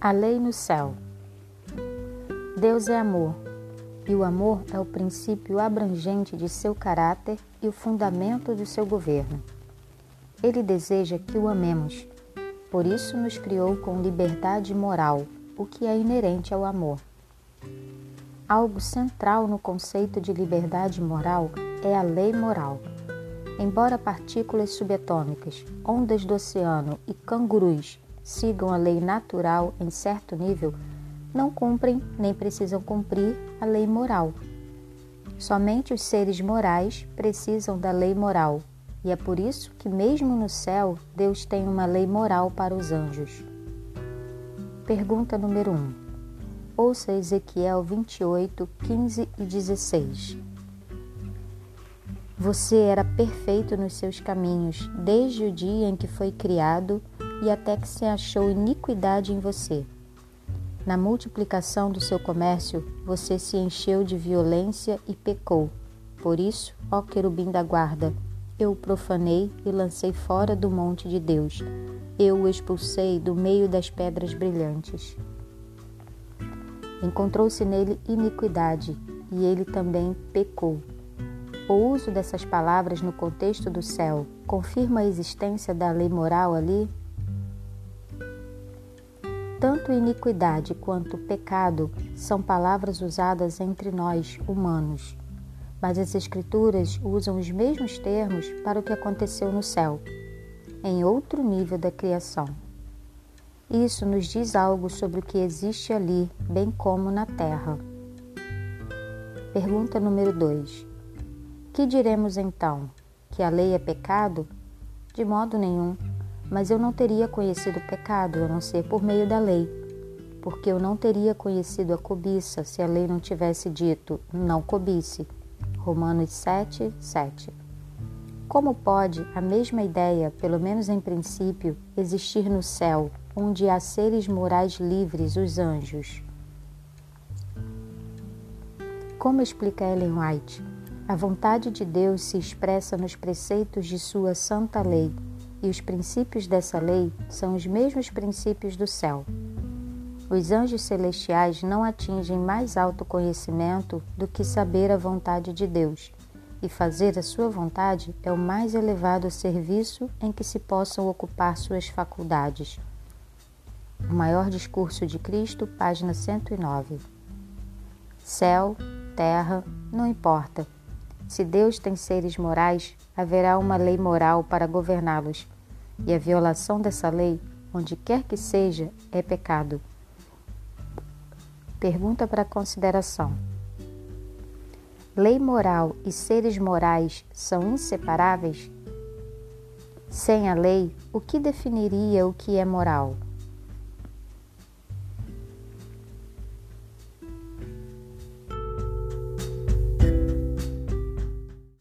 A lei no céu. Deus é amor, e o amor é o princípio abrangente de seu caráter e o fundamento do seu governo. Ele deseja que o amemos, por isso nos criou com liberdade moral, o que é inerente ao amor. Algo central no conceito de liberdade moral é a lei moral. Embora partículas subatômicas, ondas do oceano e cangurus sigam a lei natural em certo nível, não cumprem nem precisam cumprir a lei moral. Somente os seres morais precisam da lei moral, e é por isso que, mesmo no céu, Deus tem uma lei moral para os anjos. Pergunta número 1. Ouça Ezequiel 28, 15 e 16. Você era perfeito nos seus caminhos desde o dia em que foi criado e até que se achou iniquidade em você. Na multiplicação do seu comércio, você se encheu de violência e pecou. Por isso, ó querubim da guarda, eu o profanei e lancei fora do monte de Deus. Eu o expulsei do meio das pedras brilhantes. Encontrou-se nele iniquidade, e ele também pecou. O uso dessas palavras no contexto do céu confirma a existência da lei moral ali? Tanto iniquidade quanto pecado são palavras usadas entre nós, humanos, mas as Escrituras usam os mesmos termos para o que aconteceu no céu, em outro nível da criação. Isso nos diz algo sobre o que existe ali, bem como na terra. Pergunta número 2. Que diremos então? Que a lei é pecado? De modo nenhum mas eu não teria conhecido o pecado a não ser por meio da lei, porque eu não teria conhecido a cobiça se a lei não tivesse dito não cobice. Romanos 7, 7. Como pode a mesma ideia, pelo menos em princípio, existir no céu, onde há seres morais livres, os anjos? Como explica Ellen White, a vontade de Deus se expressa nos preceitos de sua santa lei e os princípios dessa lei são os mesmos princípios do céu. Os anjos celestiais não atingem mais alto conhecimento do que saber a vontade de Deus, e fazer a sua vontade é o mais elevado serviço em que se possam ocupar suas faculdades. O maior discurso de Cristo, página 109. Céu, terra, não importa se Deus tem seres morais, haverá uma lei moral para governá-los, e a violação dessa lei, onde quer que seja, é pecado. Pergunta para consideração: Lei moral e seres morais são inseparáveis? Sem a lei, o que definiria o que é moral?